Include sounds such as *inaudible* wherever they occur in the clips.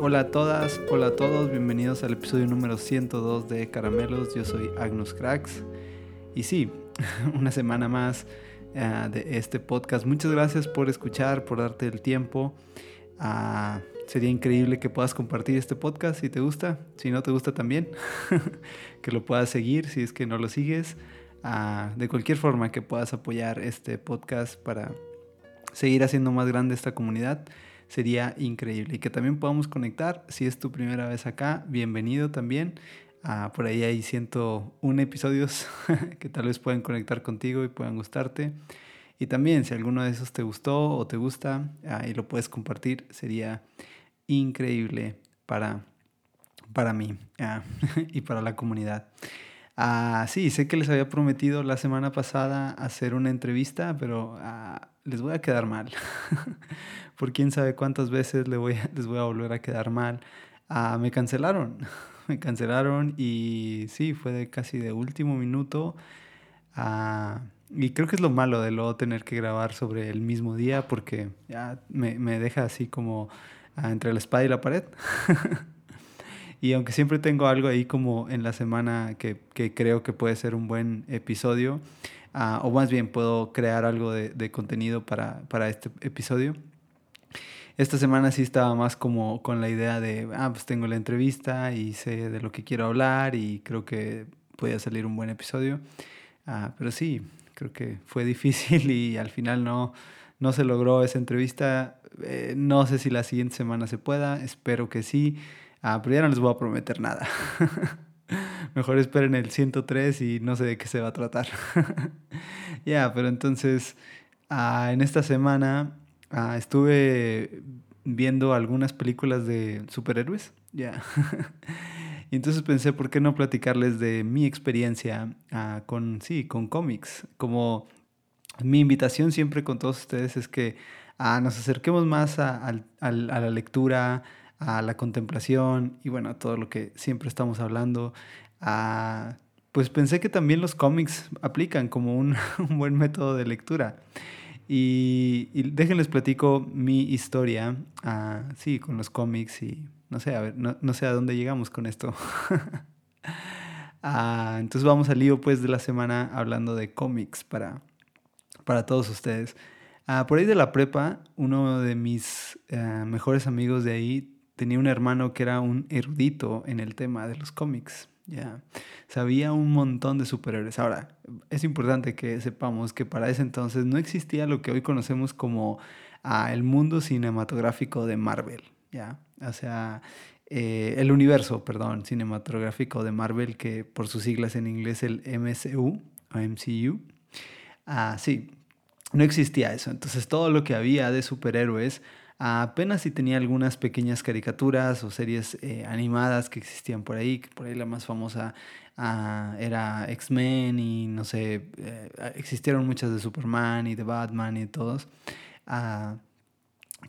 Hola a todas, hola a todos, bienvenidos al episodio número 102 de Caramelos. Yo soy Agnus Cracks. Y sí, *laughs* una semana más uh, de este podcast. Muchas gracias por escuchar, por darte el tiempo. Uh, sería increíble que puedas compartir este podcast si te gusta, si no te gusta también, *laughs* que lo puedas seguir si es que no lo sigues. Uh, de cualquier forma que puedas apoyar este podcast para seguir haciendo más grande esta comunidad sería increíble. Y que también podamos conectar. Si es tu primera vez acá, bienvenido también. Ah, por ahí hay 101 episodios *laughs* que tal vez puedan conectar contigo y puedan gustarte. Y también si alguno de esos te gustó o te gusta ah, y lo puedes compartir, sería increíble para, para mí ah, *laughs* y para la comunidad. Ah, sí, sé que les había prometido la semana pasada hacer una entrevista, pero les voy a quedar mal. *laughs* Por quién sabe cuántas veces les voy a, les voy a volver a quedar mal. Ah, me cancelaron. *laughs* me cancelaron y sí, fue de casi de último minuto. Ah, y creo que es lo malo de luego tener que grabar sobre el mismo día porque ya me, me deja así como ah, entre la espada y la pared. *laughs* y aunque siempre tengo algo ahí como en la semana que, que creo que puede ser un buen episodio, uh, o más bien puedo crear algo de, de contenido para, para, este episodio. Esta semana sí estaba más como con la idea de, ah, pues tengo la entrevista y sé de lo que quiero hablar y creo que puede salir un buen episodio. Uh, pero sí, creo que fue *laughs* difícil y al final no, no se logró esa entrevista. Eh, no sé si la siguiente semana se pueda, espero que sí. Uh, pero ya no les voy a prometer nada. *laughs* Mejor esperen el 103 y no sé de qué se va a tratar. *laughs* ya, pero entonces, uh, en esta semana uh, estuve viendo algunas películas de superhéroes. Ya. *laughs* y entonces pensé, ¿por qué no platicarles de mi experiencia uh, con, sí, con cómics? Como mi invitación siempre con todos ustedes es que nos acerquemos más a, la lectura, a la contemplación y bueno, a todo lo que siempre estamos hablando. Ah, pues pensé que también los cómics aplican como un *laughs* buen método de lectura. Y, déjenles platico mi historia, uh, sí, con los cómics y no sé, a ver, no, no sé a dónde llegamos con esto. uh, *laughs* entonces vamos al lío pues de la semana hablando de cómics para, para todos ustedes. Uh, por ahí de la prepa, uno de mis mejores amigos de ahí tenía un hermano que era un erudito en el tema de los cómics. Ya, sabía un montón de superhéroes. Ahora, es importante que sepamos que para ese entonces no existía lo que hoy conocemos como ah, el mundo cinematográfico de Marvel, ¿ya? O sea, eh, el universo, perdón, cinematográfico de Marvel, que por sus siglas en inglés el MCU o MCU. Ah, sí, no existía eso. Entonces todo lo que había de superhéroes apenas si tenía algunas pequeñas caricaturas o series eh, animadas que existían por ahí, que por ahí la más famosa uh, era X-Men y no sé, eh, existieron muchas de Superman y de Batman y todos. Uh,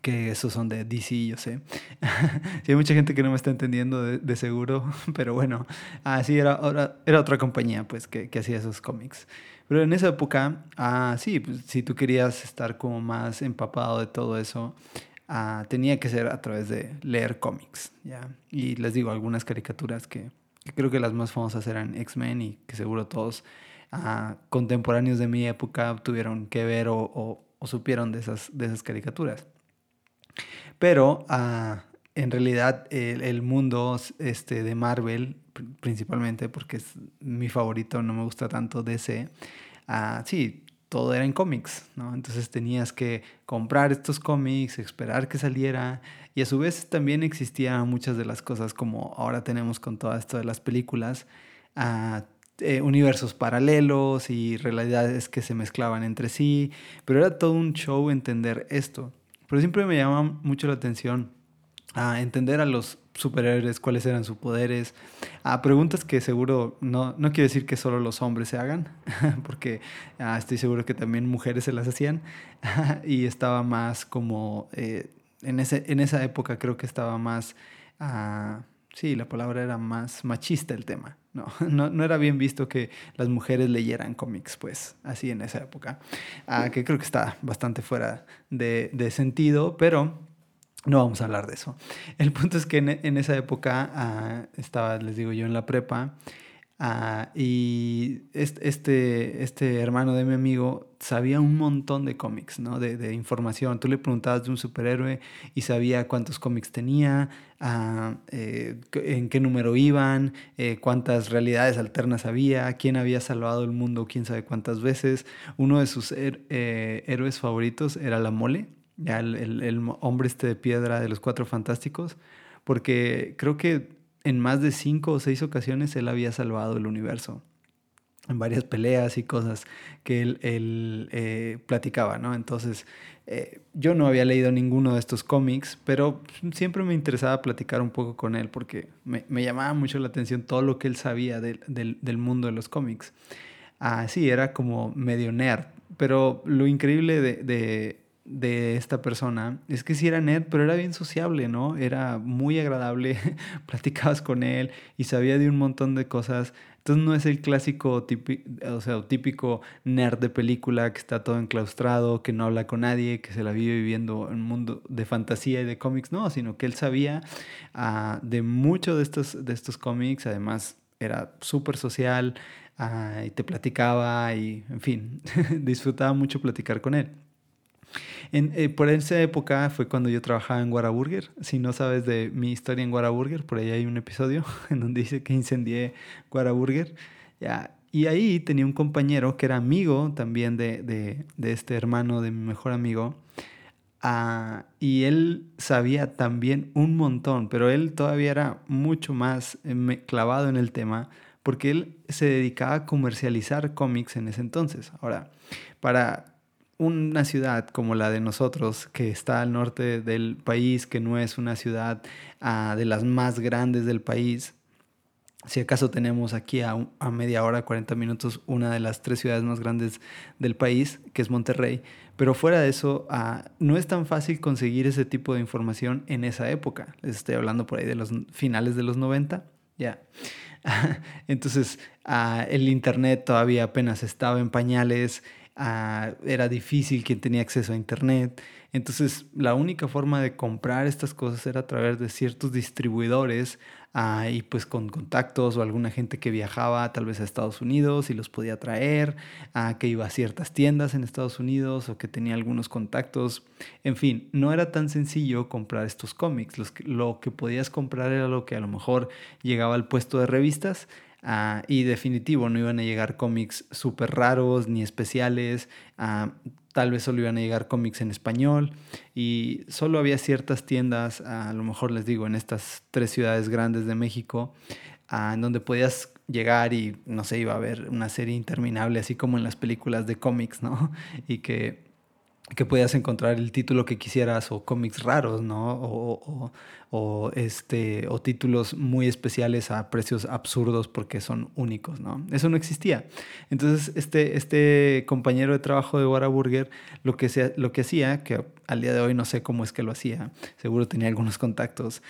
que esos son de DC, yo sé. *laughs* sí, hay mucha gente que no me está entendiendo de, seguro, *laughs* pero bueno, así era, era, era, otra compañía pues que, que hacía esos cómics. Pero en esa época, ah, sí, pues, si tú querías estar como más empapado de todo eso, uh, tenía que ser a través de leer cómics, ¿ya? Y les digo, algunas caricaturas que, creo que las más famosas eran X-Men y que seguro todos uh, contemporáneos de mi época tuvieron que ver o, supieron de esas, de esas caricaturas. Pero uh, en realidad el, el, mundo este, de Marvel, principalmente porque es mi favorito, no me gusta tanto DC, sí, todo era en cómics, ¿no? Entonces tenías que comprar estos cómics, esperar que saliera y a su vez también existían muchas de las cosas como ahora tenemos con todo esto de las películas, uh, universos paralelos y realidades que se mezclaban entre sí, pero era todo un show entender esto. Pero siempre me llama mucho la atención a entender a los superhéroes, cuáles eran sus poderes, a preguntas que seguro no, no quiero decir que solo los hombres se hagan, *laughs* porque ah, estoy seguro que también mujeres se las hacían, *laughs* y estaba más como, eh, en, ese, en esa época creo que estaba más, ah, sí, la palabra era más machista el tema, no, *laughs* no, no, era bien visto que las mujeres leyeran cómics, pues, así en esa época, ah, que creo que está bastante fuera de, de sentido, pero No vamos a hablar de eso. El punto es que en, esa época ah, estaba, les digo yo, en la prepa Ah, y este, este hermano de mi amigo sabía un montón de cómics, ¿no? De, información. Tú le preguntabas de un superhéroe y sabía cuántos cómics tenía, eh, en qué número iban, eh, cuántas realidades alternas había, quién había salvado el mundo, quién sabe cuántas veces. Uno de sus eh, héroes favoritos era la mole, ya el, el hombre este de piedra de los cuatro fantásticos, porque creo que en más de cinco o seis ocasiones él había salvado el universo. En varias peleas y cosas que él, eh, platicaba, ¿no? Entonces, eh, yo no había leído ninguno de estos cómics, pero siempre me interesaba platicar un poco con él porque me, llamaba mucho la atención todo lo que él sabía del mundo de los cómics. Ah, sí, era como medio nerd, pero lo increíble de de esta persona es que sí era nerd, pero era bien sociable, ¿no? Era muy agradable, *laughs* platicabas con él y sabía de un montón de cosas. Entonces no es el clásico típico, o sea, típico nerd de película que está todo enclaustrado, que no habla con nadie, que se la vive viviendo en un mundo de fantasía y de cómics, no, sino que él sabía ah, de muchos de estos, de estos cómics, además era súper social ah, y te platicaba y, en fin, *laughs* disfrutaba mucho platicar con él. En, eh, por esa época fue cuando yo trabajaba en Whataburger. Si no sabes de mi historia en Whataburger, por ahí hay un episodio *laughs* en donde dice que incendié Whataburger. Ya, y ahí tenía un compañero que era amigo también de, de, de este hermano de mi mejor amigo. Ah, y él sabía también un montón, pero él todavía era mucho más eh, clavado en el tema porque él se dedicaba a comercializar cómics en ese entonces. Ahora, para una ciudad como la de nosotros, que está al norte del país, que no es una ciudad ah, de las más grandes del país, si acaso tenemos aquí a, media hora, 40 minutos, una de las tres ciudades más grandes del país, que es Monterrey. Pero fuera de eso, ah, no es tan fácil conseguir ese tipo de información en esa época. Les estoy hablando por ahí de los finales de los 90, ya. *laughs* Entonces, ah, el Internet todavía apenas estaba en pañales. Ah, era difícil quien tenía acceso a Internet. Entonces, la única forma de comprar estas cosas era a través de ciertos distribuidores ah, y pues con contactos o alguna gente que viajaba tal vez a Estados Unidos y los podía traer, ah, que iba a ciertas tiendas en Estados Unidos o que tenía algunos contactos. En fin, no era tan sencillo comprar estos cómics. lo que podías comprar era lo que a lo mejor llegaba al puesto de revistas Ah, y definitivo, no iban a llegar cómics súper raros ni especiales. Ah, tal vez solo iban a llegar cómics en español. Y solo había ciertas tiendas, a lo mejor les digo, en estas tres ciudades grandes de México, ah, en donde podías llegar y, no sé, iba a haber una serie interminable, así como en las películas de cómics, ¿no? *laughs* Y que que podías encontrar el título que quisieras o cómics raros, ¿no? O, o, este, o títulos muy especiales a precios absurdos porque son únicos, ¿no? Eso no existía. Entonces, este, este compañero de trabajo de Whataburger lo que, lo que hacía, que al día de hoy no sé cómo es que lo hacía, seguro tenía algunos contactos,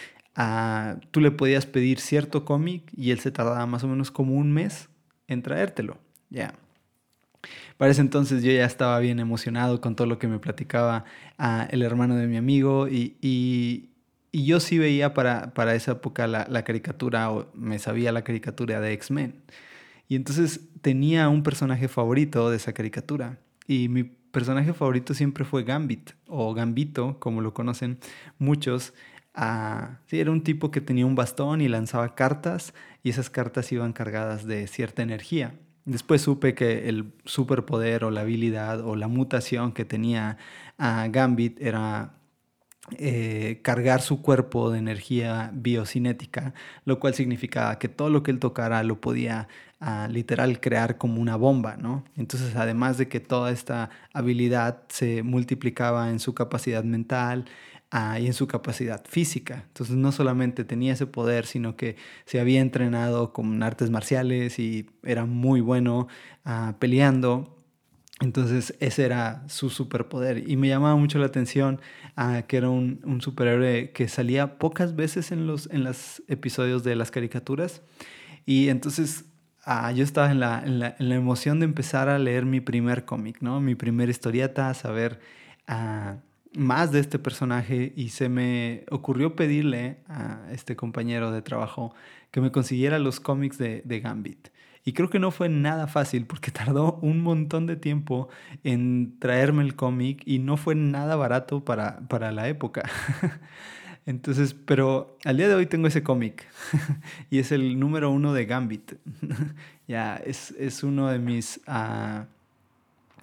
tú le podías pedir cierto cómic y él se tardaba más o menos como un mes en traértelo, ya. Para ese entonces yo ya estaba bien emocionado con todo lo que me platicaba ah, el hermano de mi amigo y, yo sí veía para, esa época la, la, caricatura o me sabía la caricatura de X-Men. Y entonces tenía un personaje favorito de esa caricatura y mi personaje favorito siempre fue Gambit o Gambito, como lo conocen muchos. Ah, sí, era un tipo que tenía un bastón y lanzaba cartas y esas cartas iban cargadas de cierta energía. Después supe que el superpoder o la habilidad o la mutación que tenía a Gambit era eh, cargar su cuerpo de energía biocinética, lo cual significaba que todo lo que él tocara lo podía ah, literal crear como una bomba, ¿no? Entonces, además de que toda esta habilidad se multiplicaba en su capacidad mental, y en su capacidad física. Entonces no solamente tenía ese poder, sino que se había entrenado con artes marciales y era muy bueno ah, peleando. Entonces ese era su superpoder y me llamaba mucho la atención uh, que era un, un, superhéroe que salía pocas veces en los en los episodios de las caricaturas y entonces uh, yo estaba en la, en, la, en la, emoción de empezar a leer mi primer cómic, ¿no? Mi primera historieta, saber más de este personaje y se me ocurrió pedirle a este compañero de trabajo que me consiguiera los cómics de, Gambit. Y creo que no fue nada fácil porque *laughs* tardó un montón de tiempo en traerme el cómic y no fue nada barato para, para la época. *laughs* Entonces, pero al día de hoy tengo ese cómic *laughs* y es el número uno de Gambit. ya, es, es, uno de mis, uh,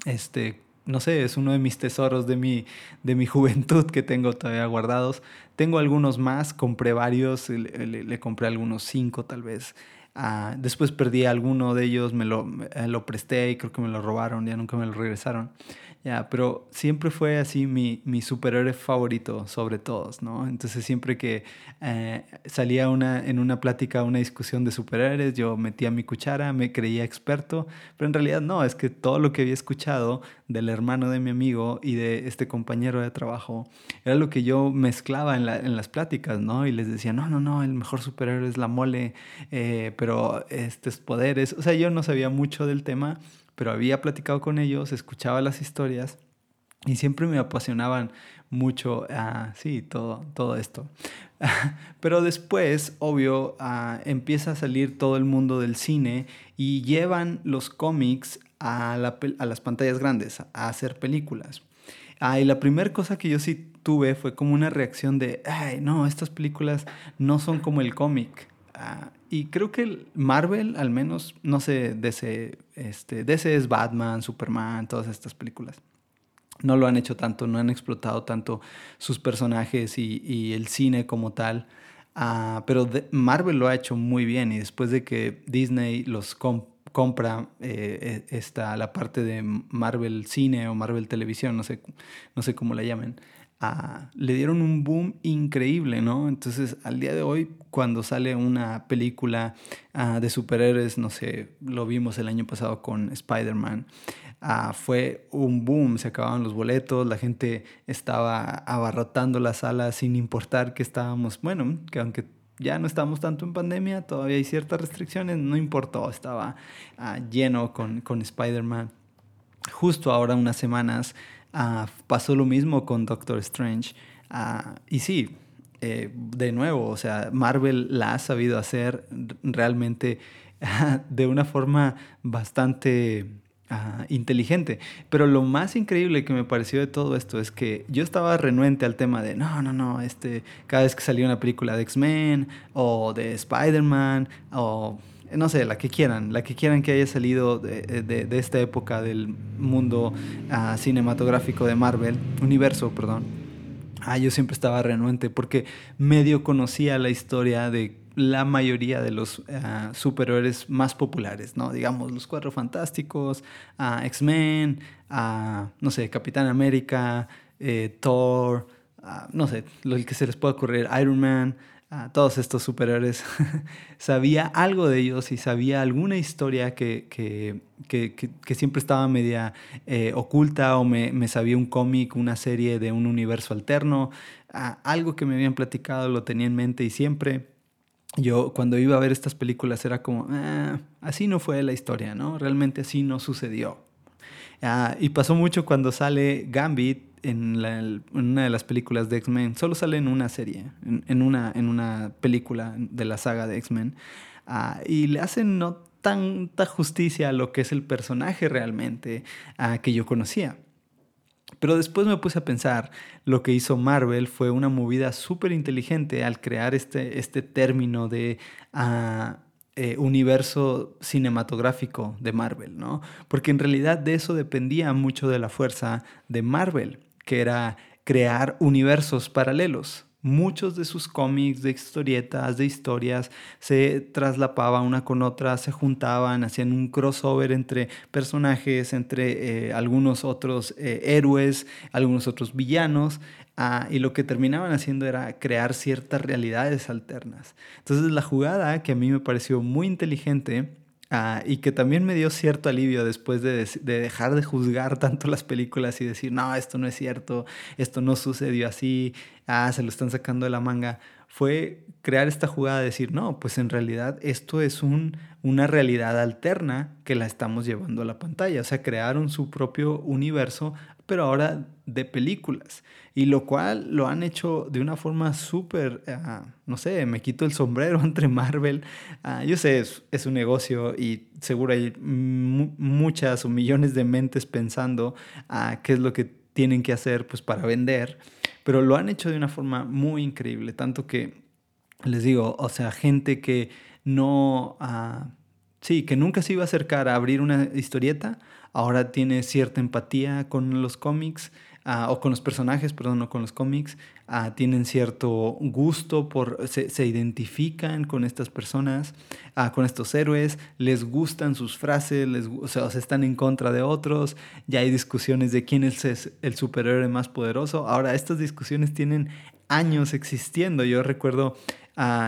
este, no sé, es uno de mis tesoros de mi, de mi *laughs* juventud que tengo todavía guardados. Tengo algunos más, compré varios, le, le, compré algunos cinco tal vez. Uh, después perdí alguno de ellos, me lo, me lo presté y creo que me lo robaron, ya nunca me lo regresaron. Ya, pero siempre fue así mi, mi superhéroe favorito sobre todos, ¿no? Entonces siempre que eh, salía una, en una plática, una discusión de superhéroes, yo metía mi cuchara, me creía experto, pero en realidad no, es que todo lo que había escuchado del hermano de mi amigo y de este compañero de trabajo era lo que yo mezclaba en, la, en las pláticas, ¿no? Y les decía, no, no, no, el mejor superhéroe es la mole, eh, pero estos poderes, o sea, yo no sabía mucho del tema pero había platicado con ellos, escuchaba las historias y siempre me apasionaban mucho, uh, sí, todo, todo esto. *laughs* pero después, obvio, uh, empieza a salir todo el mundo del cine y llevan los cómics a, a las pantallas grandes, a hacer películas. Ah, y la primera cosa que yo sí tuve fue como una reacción de, ay, no, estas películas no son como el cómic. Uh, y creo que Marvel, al menos, no sé, DC, este, DC es Batman, Superman, todas estas películas. No lo han hecho tanto, no han explotado tanto sus personajes y, y el cine como tal. Uh, pero de, Marvel lo ha hecho muy bien y después de que Disney los comp compra eh, esta, la parte de Marvel Cine o Marvel Televisión, no sé, no sé cómo la llamen, le dieron un boom increíble, ¿no? Entonces, al día de hoy, cuando sale una película uh, de superhéroes, no sé, lo vimos el año pasado con Spider-Man, uh, fue un boom, se acababan los boletos, la gente estaba abarrotando la sala sin importar que estábamos, bueno, que aunque ya no estamos tanto en pandemia, todavía hay ciertas restricciones, no importó, estaba uh, lleno con, con Spider-Man. Justo ahora, unas semanas, Uh, pasó lo mismo con Doctor Strange. Uh, y sí, eh, de nuevo, o sea, Marvel la ha sabido hacer realmente de una forma bastante inteligente. Pero lo más increíble que me pareció de todo esto es que yo estaba renuente al tema de, no, no, no, este, cada vez que salía una película de X-Men o de Spider-Man o no sé, la que quieran, la que quieran que haya salido de, de, de esta época del mundo uh, cinematográfico de Marvel, universo, perdón. Ah, yo siempre estaba renuente porque medio conocía la historia de la mayoría de los uh, superhéroes más populares, ¿no? Digamos, los Cuatro Fantásticos, uh, X-Men, no sé, Capitán América, eh, Thor, no sé, lo que se les pueda ocurrir, Iron Man, a todos estos superhéroes, *laughs* sabía algo de ellos y sabía alguna historia que, que, que, que siempre estaba media eh, oculta o me, me, sabía un cómic, una serie de un universo alterno, ah, algo que me habían platicado lo tenía en mente y siempre yo cuando iba a ver estas películas era como, ah, así no fue la historia, ¿no? Realmente así no sucedió. Ah, y pasó mucho cuando sale Gambit en, una de las películas de X-Men, solo sale en una serie, en, una, en una película de la saga de X-Men, uh, y le hacen no tanta justicia a lo que es el personaje realmente uh, que yo conocía. Pero después me puse a pensar, lo que hizo Marvel fue una movida súper inteligente al crear este, este término de... Uh, eh, universo cinematográfico de Marvel, ¿no? Porque en realidad de eso dependía mucho de la fuerza de Marvel que era crear universos paralelos. Muchos de sus cómics, de historietas, de historias, se traslapaban una con otra, se juntaban, hacían un crossover entre personajes, entre eh, algunos otros eh, héroes, algunos otros villanos, ah, y lo que terminaban haciendo era crear ciertas realidades alternas. Entonces la jugada que a mí me pareció muy inteligente Uh, y que también me dio cierto alivio después de, de, dejar de juzgar tanto las películas y decir, no, esto no es cierto, esto no sucedió así, ah, se lo están sacando de la manga, fue crear esta jugada de decir, no, pues en realidad esto es un, una realidad alterna que la estamos llevando a la pantalla. O sea, crearon su propio universo, pero ahora de películas. Y lo cual lo han hecho de una forma súper, ah, no sé, me quito el sombrero *laughs* entre Marvel. Ah, yo sé, es, un negocio y seguro hay muchas o millones de mentes pensando uh, qué es lo que tienen que hacer pues, para vender. Pero lo han hecho de una forma muy increíble, tanto que les digo, o sea, gente que no, sí, que nunca se iba a acercar a abrir una historieta, ahora tiene cierta empatía con los cómics Ah, o con los personajes, perdón, no con los cómics, ah, tienen cierto gusto por, se, identifican con estas personas, ah, con estos héroes, les gustan sus frases, o sea, están en contra de otros, ya hay discusiones de quién es el superhéroe más poderoso. Ahora, estas discusiones tienen años existiendo. Yo recuerdo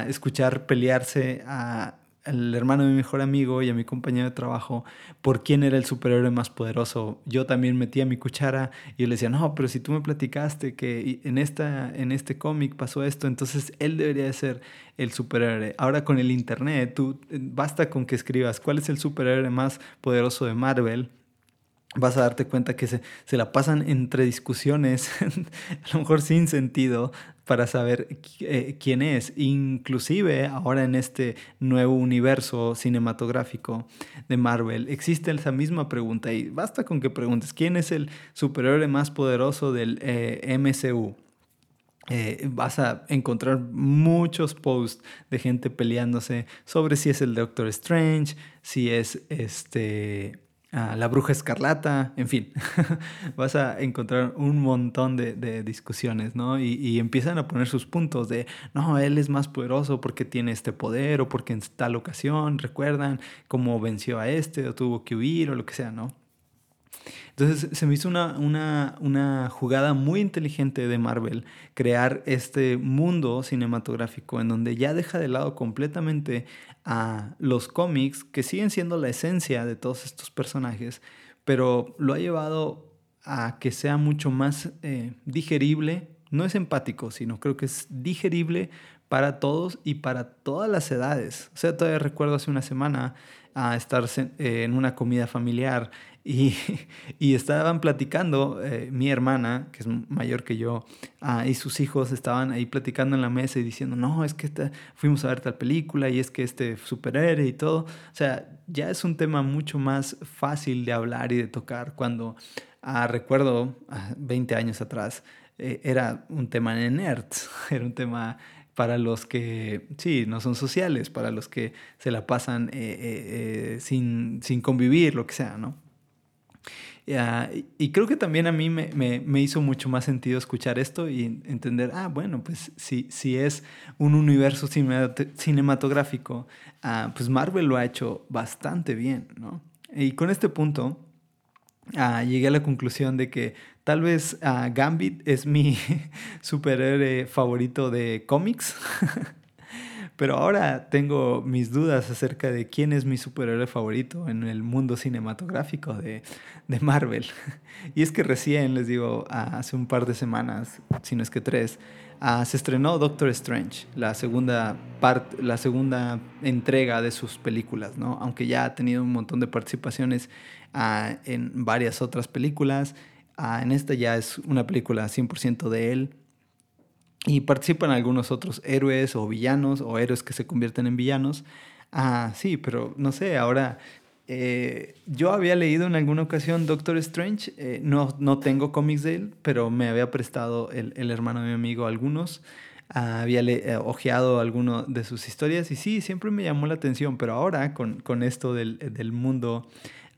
escuchar pelearse a el hermano de mi mejor amigo y a mi compañero de trabajo por quién era el superhéroe más poderoso. Yo también metía mi cuchara y yo le decía, no, pero si tú me platicaste que en, esta, en este cómic pasó esto, entonces él debería de ser el superhéroe. Ahora con el Internet, tú basta con que escribas cuál es el superhéroe más poderoso de Marvel vas a darte cuenta que se, se, la pasan entre discusiones, *laughs* a lo mejor sin sentido, para saber eh, quién es. Inclusive ahora en este nuevo universo cinematográfico de Marvel existe esa misma pregunta y basta con que preguntes quién es el superhéroe más poderoso del eh, MCU. Eh, vas a encontrar muchos posts de gente peleándose sobre si es el Doctor Strange, si es este la bruja escarlata, en fin, *laughs* vas a encontrar un montón de, discusiones, ¿no? Y, empiezan a poner sus puntos de, no, él es más poderoso porque tiene este poder o porque en tal ocasión, recuerdan cómo venció a este o tuvo que huir o lo que sea, ¿no? Entonces se me hizo una, una, una, jugada muy inteligente de Marvel crear este mundo cinematográfico en donde ya deja de lado completamente a los cómics, que siguen siendo la esencia de todos estos personajes, pero lo ha llevado a que sea mucho más eh, digerible, no es empático, sino creo que es digerible para todos y para todas las edades. O sea, todavía recuerdo hace una semana a estar en una comida familiar y, *laughs* y estaban platicando, eh, mi hermana, que es mayor que yo, ah, y sus hijos estaban ahí platicando en la mesa y diciendo, no, es que fuimos a ver tal película y es que este superhéroe y todo. O sea, ya es un tema mucho más fácil de hablar y de tocar cuando, ah, recuerdo, 20 ah, años atrás, eh, era un tema de *laughs* era un tema para los que, sí, no son sociales, para los que se la pasan eh, sin, sin convivir, lo que sea, ¿no? y creo que también a mí me, me, hizo mucho más sentido escuchar esto y entender, ah, bueno, pues si, si es un universo cinematográfico, ah, pues Marvel lo ha hecho bastante bien, ¿no? Y con este punto ah, llegué a la conclusión de que tal vez ah, Gambit es mi *laughs* superhéroe favorito de cómics. *laughs* Pero ahora tengo mis dudas acerca de quién es mi superhéroe favorito en el mundo cinematográfico de, de Marvel. *laughs* Y es que recién, les digo, hace un par de semanas, si no es que tres, ah, se estrenó Doctor Strange, la segunda, parte, la segunda entrega de sus películas, ¿no? Aunque ya ha tenido un montón de participaciones ah, en varias otras películas. Ah, en esta ya es una película 100% de él y participan algunos otros héroes o villanos o héroes que se convierten en villanos. Ah, sí, pero no sé, ahora eh, yo había leído en alguna ocasión Doctor Strange, eh, no, no tengo cómics de él, pero me había prestado el, el hermano de mi amigo algunos. Ah, había eh, ojeado alguno de sus historias y sí, siempre me llamó la atención, pero ahora con, con esto del, del mundo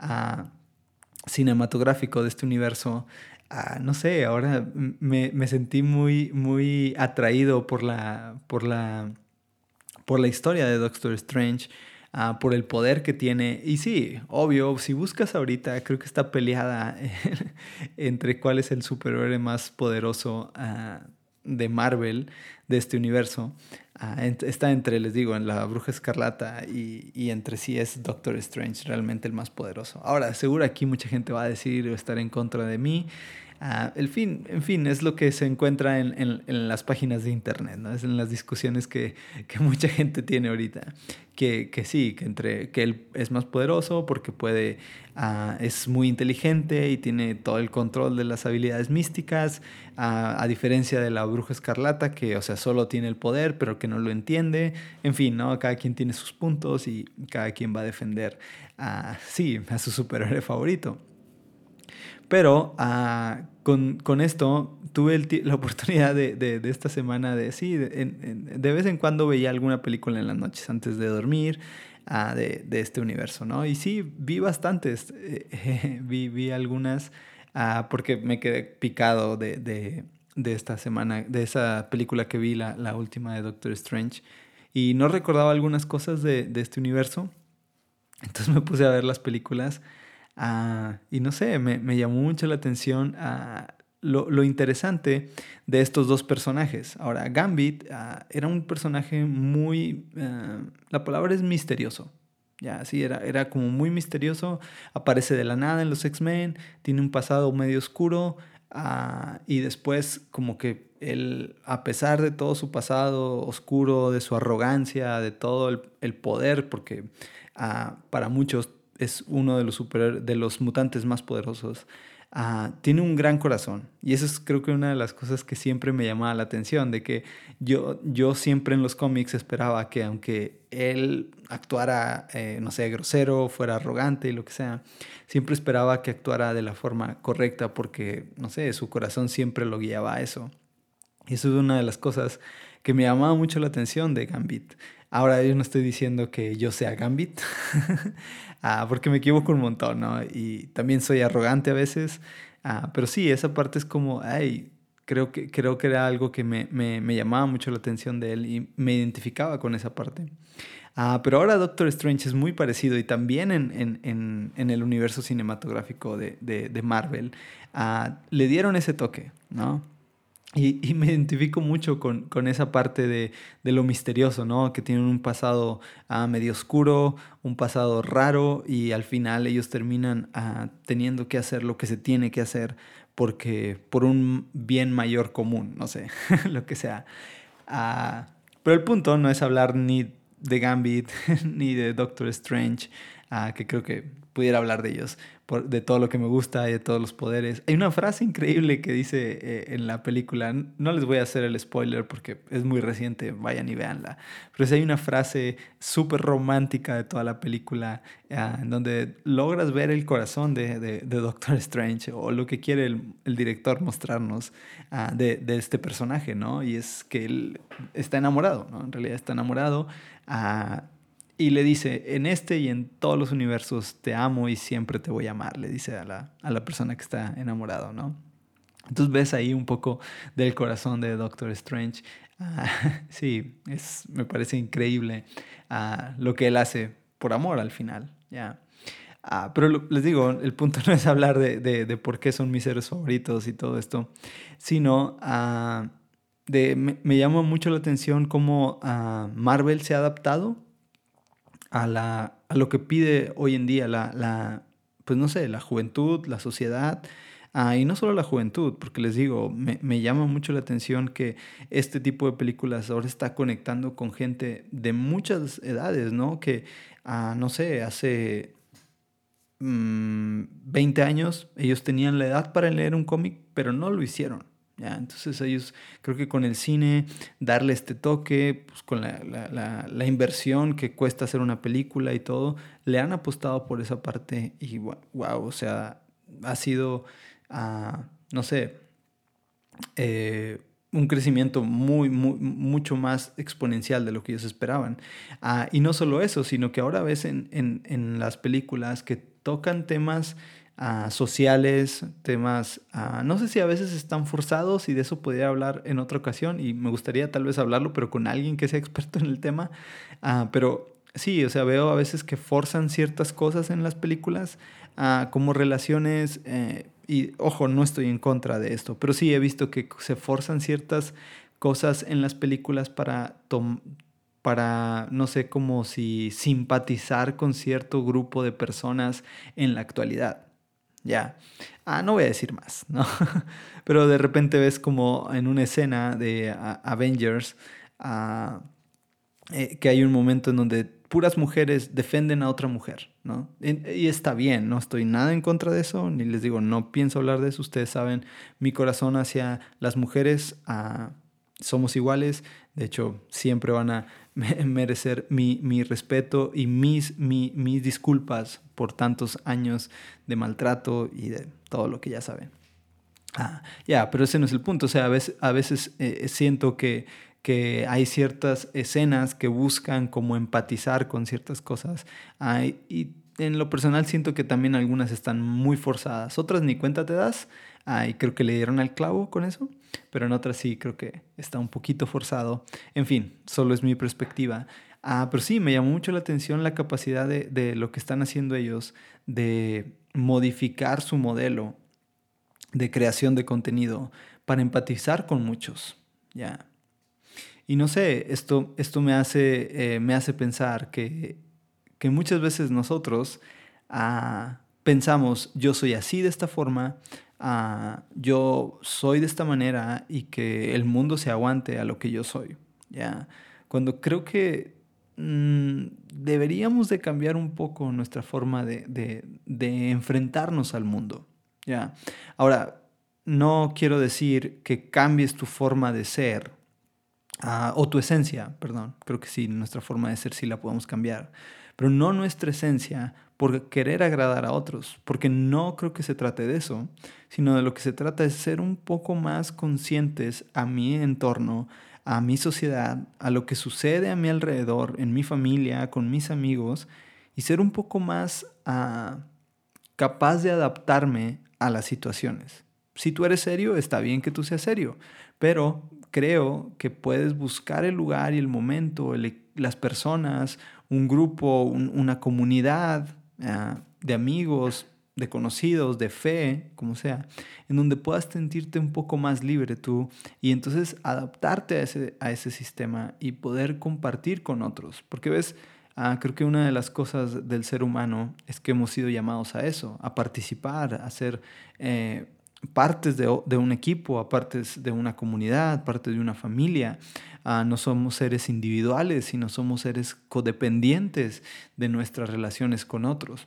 ah, cinematográfico de este universo, Ah, no sé, ahora me, me, sentí muy, muy atraído por la, por la, por la historia de Doctor Strange, ah, por el poder que tiene. Y sí, obvio, si buscas ahorita, creo que está peleada *laughs* entre cuál es el superhéroe más poderoso ah, de Marvel, de este universo. está entre, les digo, en la bruja escarlata y, y, entre sí es Doctor Strange realmente el más poderoso. Ahora, seguro aquí mucha gente va a decir o estar en contra de mí. Ah, el fin, en fin, es lo que se encuentra en, en, las páginas de internet, ¿no? es en las discusiones que, que mucha gente tiene ahorita. Que, que, sí, que, entre, que él es más poderoso porque puede, uh, es muy inteligente y tiene todo el control de las habilidades místicas, uh, a diferencia de la bruja escarlata, que, o sea, solo tiene el poder, pero que no lo entiende. En fin, ¿no? Cada quien tiene sus puntos y cada quien va a defender, sí, a su superhéroe favorito. Pero uh, con, con, esto tuve la oportunidad de, de, de, esta semana de, sí, de, en, de, vez en cuando veía alguna película en las noches antes de dormir uh, de, este universo, ¿no? Y sí, vi bastantes, eh, *laughs* vi, vi, algunas uh, porque me quedé picado de, esta semana, de esa película que vi, la, la última de Doctor Strange, y no recordaba algunas cosas de, este universo. Entonces me puse a ver las películas Ah, y no sé, me, me, llamó mucho la atención uh, lo, lo, interesante de estos dos personajes. Ahora, Gambit uh, era un personaje muy... la palabra es misterioso. Ya, sí, era, era como muy misterioso. Aparece de la nada en los X-Men. Tiene un pasado medio oscuro. y después como que él, a pesar de todo su pasado oscuro, de su arrogancia, de todo el, el poder, porque para muchos es uno de los, super, de los mutantes más poderosos. Uh, tiene un gran corazón. Y eso es creo que una de las cosas que siempre me llamaba la atención, de que yo, yo siempre en los cómics esperaba que aunque él actuara, eh, no sé, grosero, fuera arrogante y lo que sea, siempre esperaba que actuara de la forma correcta porque, no sé, su corazón siempre lo guiaba a eso. Y eso es una de las cosas que me llamaba mucho la atención de Gambit. Ahora yo no estoy diciendo que yo sea Gambit, *laughs* ah, porque me equivoco un montón, ¿no? Y también soy arrogante a veces, ah, pero sí, esa parte es como, ay, creo que, creo que era algo que me, me, me, llamaba mucho la atención de él y me identificaba con esa parte. Ah, pero ahora Doctor Strange es muy parecido y también en, en, en, en el universo cinematográfico de, de, de Marvel le dieron ese toque, ¿no? Y, me identifico mucho con, con esa parte de, de, lo misterioso, ¿no? Que tienen un pasado ah, medio oscuro, un pasado raro y al final ellos terminan ah, teniendo que hacer lo que se tiene que hacer porque por un bien mayor común, no sé, *laughs* lo que sea. Ah, pero el punto no es hablar ni de Gambit *laughs* ni de Doctor Strange, que creo que pudiera hablar de ellos, de todo lo que me gusta y de todos los poderes. Hay una frase increíble que dice eh, en la película, no les voy a hacer el spoiler porque es muy reciente, vayan y véanla, pero hay una frase súper romántica de toda la película ah, en donde logras ver el corazón de, Doctor Strange o lo que quiere el, director mostrarnos uh, de, de, este personaje, ¿no? Y es que él está enamorado, ¿no? En realidad está enamorado. Uh, y le dice, en este y en todos los universos te amo y siempre te voy a amar, le dice a la, a la persona que está enamorado, ¿no? Entonces ves ahí un poco del corazón de Doctor Strange. *laughs* Ah, sí, es, me parece increíble ah, lo que él hace por amor al final, ¿ya? Ah, pero les digo, el punto *laughs* no es hablar de, de, por qué son mis héroes favoritos y todo esto, sino de, me, me, llama mucho la atención cómo Marvel se ha adaptado a, la, a lo que pide hoy en día la, la, pues no sé, la juventud, la sociedad. Ah, y no solo la juventud, porque les digo, me, llama mucho la atención que este tipo de películas ahora está conectando con gente de muchas edades, ¿no? Que, ah, no sé, hace 20 mm, años ellos tenían la edad para leer un cómic, pero no lo hicieron. ¿Ya? Entonces ellos, creo que con el cine, darle este toque, pues con la, la, la, inversión que cuesta hacer una película y todo, le han apostado por esa parte y wow, o sea, ha sido, uh, no sé, eh, un crecimiento muy, muy, mucho más exponencial de lo que ellos esperaban. Uh, y no solo eso, sino que ahora ves en, en, en las películas que tocan temas sociales, temas, no sé si a veces están forzados y de eso podría hablar en otra ocasión y me gustaría tal vez hablarlo, pero con alguien que sea *laughs* experto en el tema. Ah, pero sí, o sea, veo a veces que forzan ciertas cosas en las películas, ah, como relaciones, eh, y ojo, no estoy en contra de esto, pero sí he visto que se forzan ciertas cosas en las películas para, para, no sé, como si simpatizar con cierto grupo de personas en la actualidad. Ya. Ah, no voy a decir más, ¿no? *laughs* Pero de repente ves como en una escena de Avengers ah, eh, que hay un momento en donde puras mujeres defienden a otra mujer, ¿no? Y, está bien, no estoy nada en contra de eso, ni les digo, no pienso hablar de eso, ustedes saben, mi corazón hacia las mujeres ah, somos iguales, de hecho, siempre van a *laughs* merecer mi, respeto y mis, mis disculpas por tantos años de maltrato y de todo lo que ya saben. Ah, ya, pero ese no es el punto, o sea, a veces, a veces eh, siento que que hay ciertas escenas que buscan como empatizar con ciertas cosas. y en lo personal siento que también algunas están muy forzadas. Otras ni cuenta te das. y creo que le dieron al clavo con eso. Pero en otras sí creo que está un poquito forzado. En fin, solo es mi perspectiva. Ah, pero sí, me llamó mucho la atención la capacidad de, de lo que están haciendo ellos de modificar su modelo de creación de contenido para empatizar con muchos. Ya. Y no sé, esto, esto me, hace, eh, me hace pensar que, que, muchas veces nosotros ah, pensamos, yo soy así de esta forma, ah, yo soy de esta manera y que el mundo se aguante a lo que yo soy. ¿ya? Cuando creo que mm, deberíamos de cambiar un poco nuestra forma de, de, de enfrentarnos al mundo. ¿ya? Ahora, no quiero decir que cambies tu forma de ser Ah, o tu esencia, perdón, creo que sí, nuestra forma de ser sí la podemos cambiar, pero no nuestra esencia por querer agradar a otros, porque no creo que se trate de eso, sino de lo que se trata es ser un poco más conscientes a mi entorno, a mi sociedad, a lo que sucede a mi alrededor, en mi familia, con mis amigos, y ser un poco más ah, capaz de adaptarme a las situaciones. Si tú eres serio, está bien que tú seas serio, pero creo que puedes buscar el lugar y el momento, e, las personas, un grupo, una comunidad ah, de amigos, de conocidos, de fe, como sea, en donde puedas sentirte un poco más libre tú y entonces adaptarte a ese, a ese sistema y poder compartir con otros. Porque ves, ah, creo que una de las cosas del ser humano es que hemos sido llamados a eso, a participar, a ser eh, partes de, un equipo, a partes de una comunidad, parte de una familia. Ah, no somos seres individuales, sino somos seres codependientes de nuestras relaciones con otros.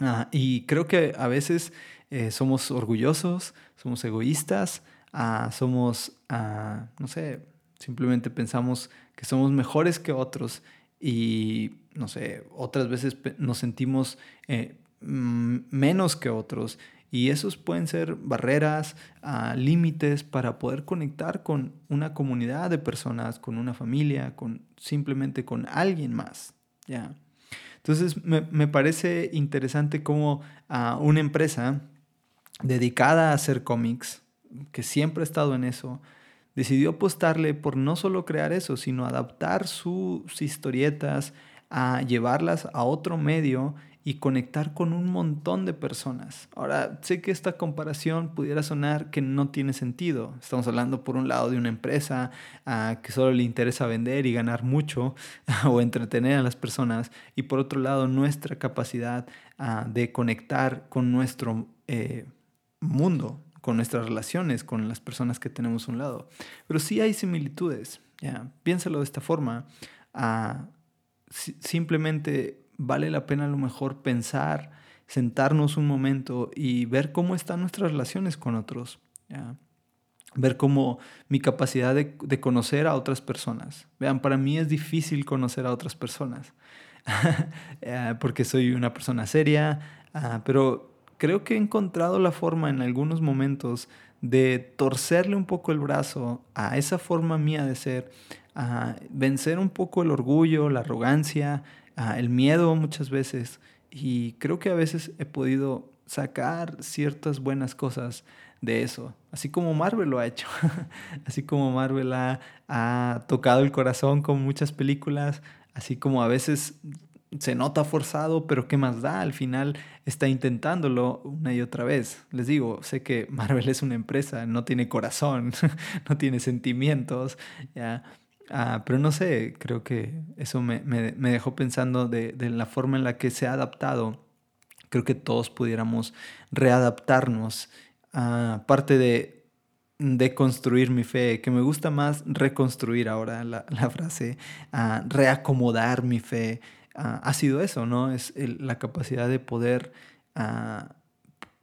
Ah, y creo que a veces eh, somos orgullosos, somos egoístas, ah, somos, no sé, simplemente pensamos que somos mejores que otros y, no sé, otras veces nos sentimos eh, menos que otros y esos pueden ser barreras, ah, límites para poder conectar con una comunidad de personas, con una familia, con simplemente con alguien más. ¿ya? Entonces me, parece interesante cómo ah, una empresa dedicada a hacer cómics, que siempre ha estado en eso, decidió apostarle por no solo crear eso, sino adaptar sus historietas, a llevarlas a otro medio y conectar con un montón de personas. Ahora, sé que esta comparación pudiera sonar que no tiene sentido. Estamos hablando por un lado de una empresa ah, que solo le interesa vender y ganar mucho *laughs* o entretener a las personas y por otro lado nuestra capacidad ah, de conectar con nuestro eh, mundo, con nuestras relaciones, con las personas que tenemos a un lado. Pero sí hay similitudes. ¿ya? Piénsalo de esta forma. Ah, simplemente vale la pena a lo mejor pensar, sentarnos un momento y ver cómo están nuestras relaciones con otros. Ver cómo mi capacidad de, conocer a otras personas. Vean, para mí es difícil conocer a otras personas. *laughs* Eh, porque soy una persona seria, ah, pero creo que he encontrado la forma en algunos momentos de torcerle un poco el brazo a esa forma mía de ser, a vencer un poco el orgullo, la arrogancia, el miedo muchas veces. Y creo que a veces he podido sacar ciertas buenas cosas de eso, así como Marvel lo ha hecho, *laughs* así como Marvel ha, tocado el corazón con muchas películas, así como a veces se nota forzado, pero ¿qué más da? Al final está intentándolo una y otra vez. Les digo, sé que *laughs* Marvel es una empresa, no tiene corazón, *laughs* no tiene sentimientos, ¿ya? Ah, pero no sé, creo que eso me, dejó pensando de, de, la forma en la que se ha adaptado. Creo que todos pudiéramos readaptarnos. a parte de, de construir mi fe, que me gusta más reconstruir ahora la, *laughs* la frase, a reacomodar mi fe, ha sido eso, ¿no? Es la capacidad de poder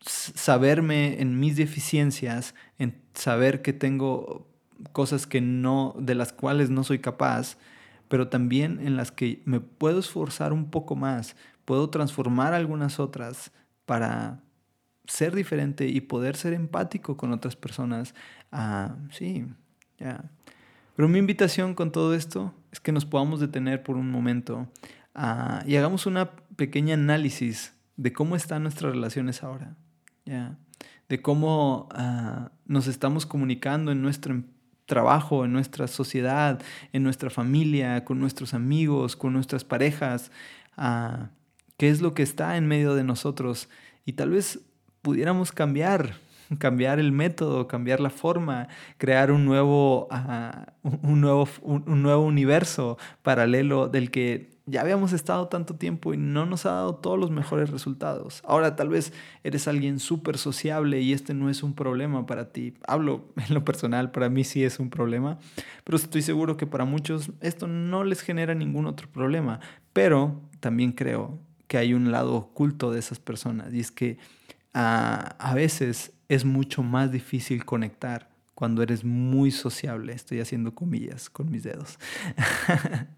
saberme en mis deficiencias, en saber que tengo cosas que no, de las cuales no soy capaz, pero también en las que me puedo esforzar un poco más, puedo transformar algunas otras para ser diferente y poder ser empático con otras personas. Ah, sí, ya. Pero mi invitación con todo esto es que nos podamos detener por un momento Ah, y hagamos una pequeña análisis de cómo están nuestras relaciones ahora, ¿ya? de cómo ah, nos estamos comunicando en nuestro trabajo, en nuestra sociedad, en nuestra familia, con nuestros amigos, con nuestras parejas, uh, qué es lo que está en medio de nosotros. Y tal vez pudiéramos cambiar *laughs* cambiar el método, cambiar la forma, crear un nuevo, un, nuevo, un, nuevo universo paralelo del que ya habíamos estado tanto tiempo y no nos ha dado todos los mejores resultados. Ahora tal vez eres alguien súper sociable y este no es un problema para ti. Hablo *laughs* en lo personal, para mí sí es un problema, pero estoy seguro que para muchos esto no les genera ningún otro problema. Pero también creo que hay un lado oculto de esas personas y es que a, a veces es mucho más difícil conectar cuando eres muy sociable. Estoy haciendo comillas con mis dedos.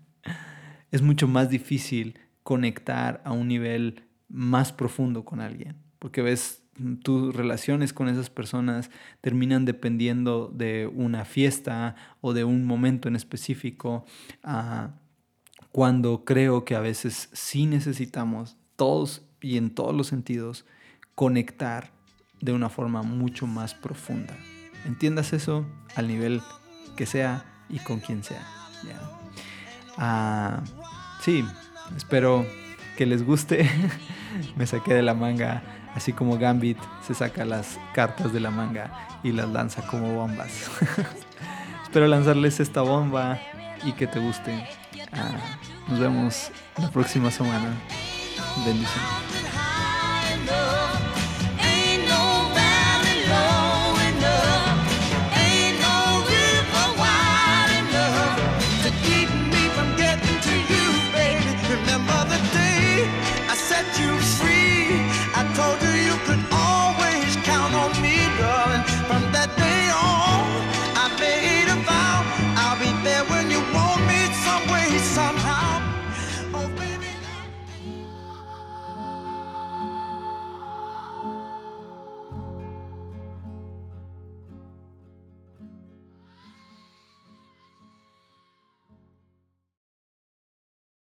*laughs* es mucho más difícil conectar a un nivel más profundo con alguien, porque ves tus relaciones con esas personas terminan dependiendo de una fiesta o de un momento en específico, ah, cuando creo que a veces sí necesitamos todos y en todos los sentidos conectar de una forma mucho más profunda. Entiendas eso al nivel que sea y con quien sea. Ah, sí, espero que les guste. *laughs* Me saqué de la manga, así como Gambit se saca las cartas de la manga y las lanza como bombas. *laughs* espero lanzarles esta bomba y que te guste. Ah, nos vemos la próxima semana. Bendiciones.